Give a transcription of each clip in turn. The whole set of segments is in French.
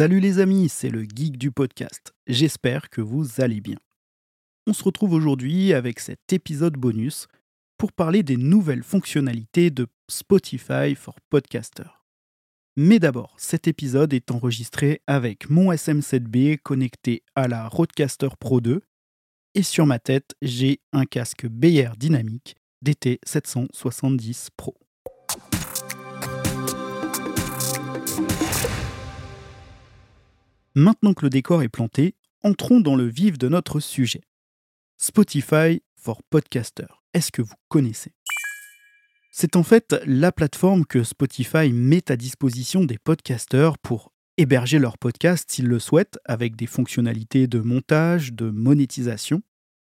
Salut les amis, c'est le geek du podcast. J'espère que vous allez bien. On se retrouve aujourd'hui avec cet épisode bonus pour parler des nouvelles fonctionnalités de Spotify for Podcasters. Mais d'abord, cet épisode est enregistré avec mon SM7B connecté à la Roadcaster Pro 2 et sur ma tête, j'ai un casque BR dynamique DT770 Pro. Maintenant que le décor est planté, entrons dans le vif de notre sujet. Spotify for Podcaster. Est-ce que vous connaissez? C'est en fait la plateforme que Spotify met à disposition des podcasteurs pour héberger leur podcast s'ils le souhaitent avec des fonctionnalités de montage, de monétisation.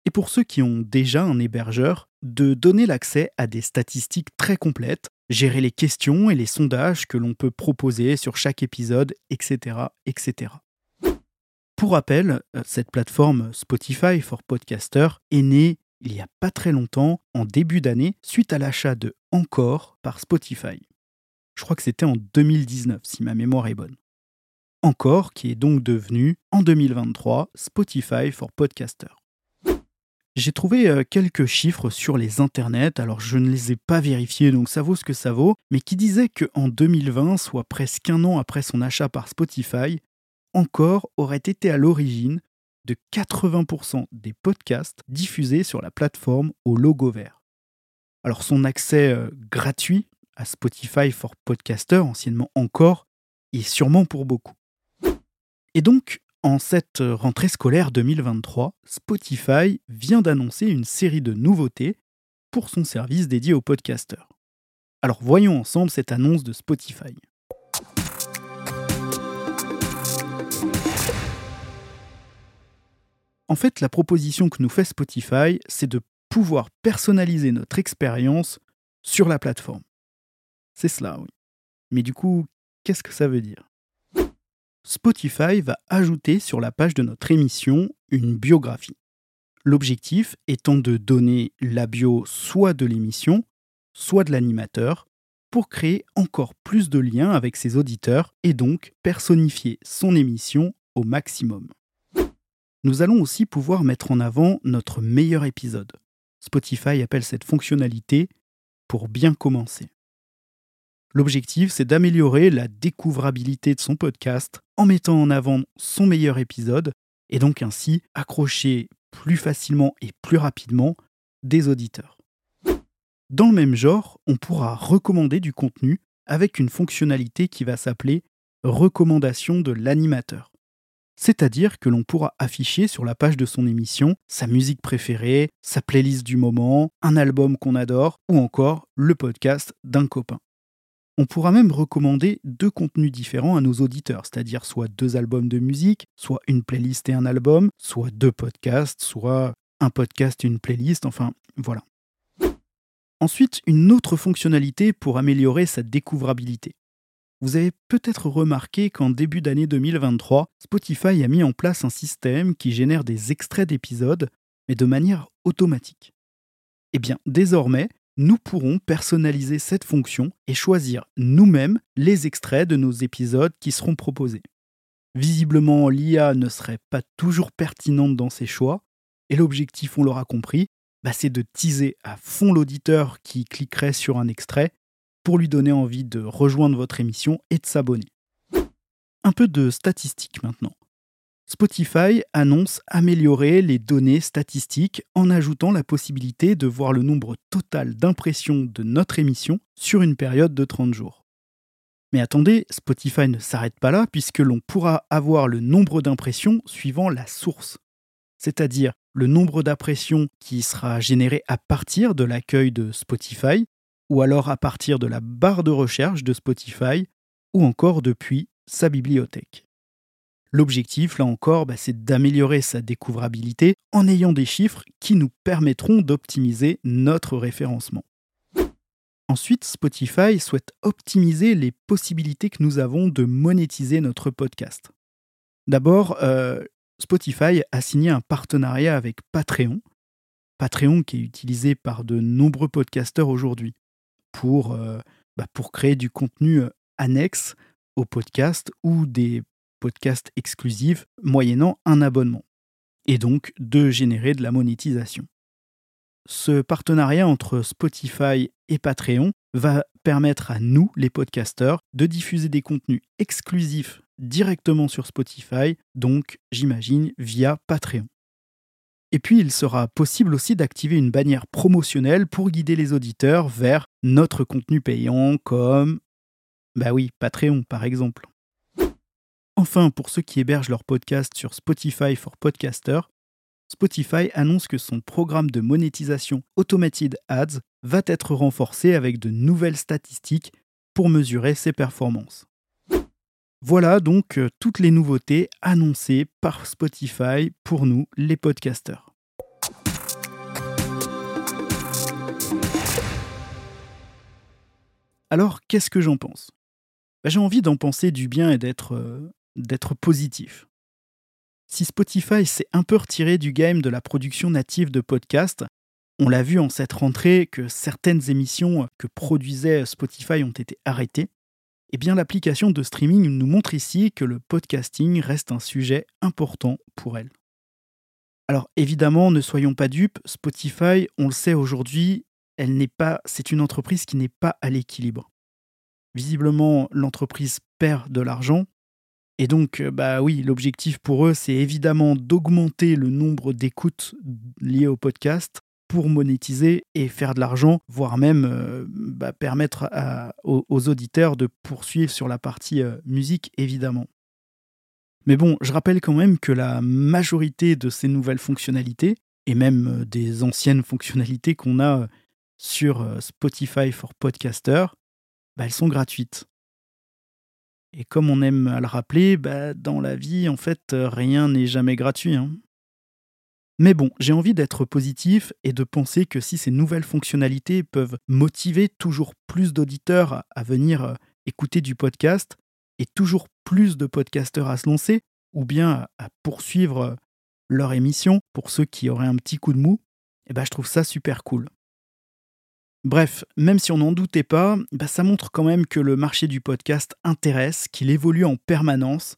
Et pour ceux qui ont déjà un hébergeur, de donner l'accès à des statistiques très complètes, gérer les questions et les sondages que l'on peut proposer sur chaque épisode, etc. etc. Pour rappel, euh, cette plateforme Spotify for Podcaster est née il n'y a pas très longtemps, en début d'année, suite à l'achat de Encore par Spotify. Je crois que c'était en 2019, si ma mémoire est bonne. Encore, qui est donc devenu, en 2023, Spotify for Podcaster. J'ai trouvé euh, quelques chiffres sur les internets, alors je ne les ai pas vérifiés, donc ça vaut ce que ça vaut, mais qui disaient qu'en 2020, soit presque un an après son achat par Spotify, encore aurait été à l'origine de 80% des podcasts diffusés sur la plateforme au logo vert. Alors son accès euh, gratuit à Spotify for Podcaster, anciennement encore, est sûrement pour beaucoup. Et donc, en cette rentrée scolaire 2023, Spotify vient d'annoncer une série de nouveautés pour son service dédié aux podcasteurs. Alors voyons ensemble cette annonce de Spotify. En fait, la proposition que nous fait Spotify, c'est de pouvoir personnaliser notre expérience sur la plateforme. C'est cela, oui. Mais du coup, qu'est-ce que ça veut dire? Spotify va ajouter sur la page de notre émission une biographie. L'objectif étant de donner la bio soit de l'émission, soit de l'animateur, pour créer encore plus de liens avec ses auditeurs et donc personnifier son émission au maximum nous allons aussi pouvoir mettre en avant notre meilleur épisode. Spotify appelle cette fonctionnalité pour bien commencer. L'objectif, c'est d'améliorer la découvrabilité de son podcast en mettant en avant son meilleur épisode et donc ainsi accrocher plus facilement et plus rapidement des auditeurs. Dans le même genre, on pourra recommander du contenu avec une fonctionnalité qui va s'appeler recommandation de l'animateur c'est-à-dire que l'on pourra afficher sur la page de son émission sa musique préférée, sa playlist du moment, un album qu'on adore ou encore le podcast d'un copain. On pourra même recommander deux contenus différents à nos auditeurs, c'est-à-dire soit deux albums de musique, soit une playlist et un album, soit deux podcasts, soit un podcast et une playlist, enfin voilà. Ensuite, une autre fonctionnalité pour améliorer sa découvrabilité. Vous avez peut-être remarqué qu'en début d'année 2023, Spotify a mis en place un système qui génère des extraits d'épisodes, mais de manière automatique. Eh bien, désormais, nous pourrons personnaliser cette fonction et choisir nous-mêmes les extraits de nos épisodes qui seront proposés. Visiblement, l'IA ne serait pas toujours pertinente dans ses choix, et l'objectif, on l'aura compris, bah, c'est de teaser à fond l'auditeur qui cliquerait sur un extrait pour lui donner envie de rejoindre votre émission et de s'abonner. Un peu de statistiques maintenant. Spotify annonce améliorer les données statistiques en ajoutant la possibilité de voir le nombre total d'impressions de notre émission sur une période de 30 jours. Mais attendez, Spotify ne s'arrête pas là puisque l'on pourra avoir le nombre d'impressions suivant la source. C'est-à-dire le nombre d'impressions qui sera généré à partir de l'accueil de Spotify ou alors à partir de la barre de recherche de Spotify, ou encore depuis sa bibliothèque. L'objectif, là encore, bah, c'est d'améliorer sa découvrabilité en ayant des chiffres qui nous permettront d'optimiser notre référencement. Ensuite, Spotify souhaite optimiser les possibilités que nous avons de monétiser notre podcast. D'abord, euh, Spotify a signé un partenariat avec Patreon, Patreon qui est utilisé par de nombreux podcasteurs aujourd'hui pour, euh, bah, pour créer du contenu euh, annexe au podcast ou des podcasts exclusifs moyennant un abonnement, et donc de générer de la monétisation. Ce partenariat entre Spotify et Patreon va permettre à nous, les podcasteurs, de diffuser des contenus exclusifs directement sur Spotify, donc j'imagine via Patreon. Et puis il sera possible aussi d'activer une bannière promotionnelle pour guider les auditeurs vers notre contenu payant comme... Bah oui, Patreon par exemple. Enfin, pour ceux qui hébergent leur podcast sur Spotify for Podcasters, Spotify annonce que son programme de monétisation Automated Ads va être renforcé avec de nouvelles statistiques pour mesurer ses performances. Voilà donc euh, toutes les nouveautés annoncées par Spotify pour nous, les podcasteurs. Alors, qu'est-ce que j'en pense? Bah, J'ai envie d'en penser du bien et euh, d'être positif. Si Spotify s'est un peu retiré du game de la production native de podcasts, on l'a vu en cette rentrée que certaines émissions que produisait Spotify ont été arrêtées, eh bien l'application de streaming nous montre ici que le podcasting reste un sujet important pour elle. Alors évidemment, ne soyons pas dupes, Spotify, on le sait aujourd'hui, elle n'est pas c'est une entreprise qui n'est pas à l'équilibre. Visiblement, l'entreprise perd de l'argent et donc, euh, bah oui, l'objectif pour eux, c'est évidemment d'augmenter le nombre d'écoutes liées au podcast pour monétiser et faire de l'argent, voire même euh, bah, permettre aux, auditeurs de poursuivre sur la partie euh, musique, évidemment. Mais bon, je rappelle quand même que la majorité de ces nouvelles fonctionnalités, et même des anciennes fonctionnalités qu'on a sur Spotify for Podcaster, bah, elles sont gratuites. Et comme on aime à le rappeler, bah, dans la vie, en fait, rien n'est jamais gratuit. Hein. Mais bon, j'ai envie d'être positif et de penser que si ces nouvelles fonctionnalités peuvent motiver toujours plus d'auditeurs à venir euh, écouter du podcast et toujours plus de podcasteurs à se lancer, ou bien à poursuivre euh, leur émission pour ceux qui auraient un petit coup de mou, eh ben, je trouve ça super cool. Bref, même si on n'en doutait pas, bah, ça montre quand même que le marché du podcast intéresse, qu'il évolue en permanence.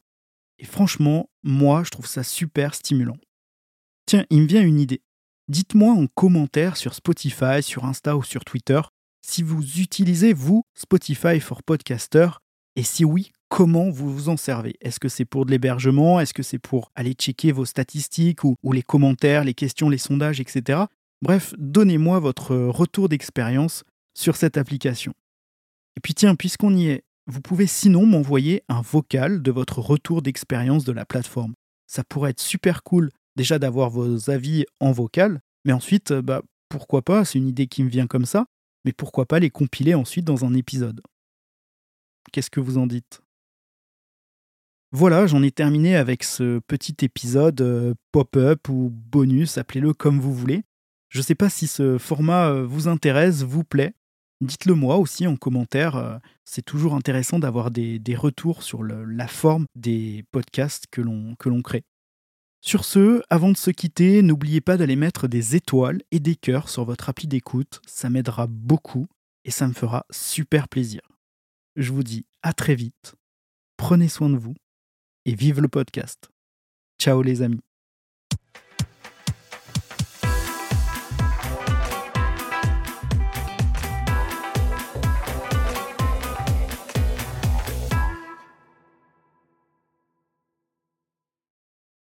Et franchement, moi, je trouve ça super stimulant. Tiens, il me vient une idée. Dites-moi en commentaire sur Spotify, sur Insta ou sur Twitter si vous utilisez, vous, Spotify for Podcaster, et si oui, comment vous vous en servez? Est-ce que c'est pour de l'hébergement? Est-ce que c'est pour aller checker vos statistiques ou, les commentaires, les questions, les sondages, etc. Bref, donnez-moi votre retour d'expérience sur cette application. Et puis tiens, puisqu'on y est, vous pouvez sinon m'envoyer un vocal de votre retour d'expérience de la plateforme. Ça pourrait être super cool déjà d'avoir vos avis en vocal, mais ensuite, bah, pourquoi pas, c'est une idée qui me vient comme ça, mais pourquoi pas les compiler ensuite dans un épisode. Qu'est-ce que vous en dites? Voilà, j'en ai terminé avec ce petit épisode euh, pop-up ou bonus, appelez-le comme vous voulez. Je ne sais pas si ce format euh, vous intéresse, vous plaît. Dites-le moi aussi en commentaire. Euh, c'est toujours intéressant d'avoir des, retours sur la forme des podcasts que l'on crée. Sur ce, avant de se quitter, n'oubliez pas d'aller mettre des étoiles et des cœurs sur votre appli d'écoute. Ça m'aidera beaucoup et ça me fera super plaisir. Je vous dis à très vite. Prenez soin de vous et vive le podcast. Ciao les amis.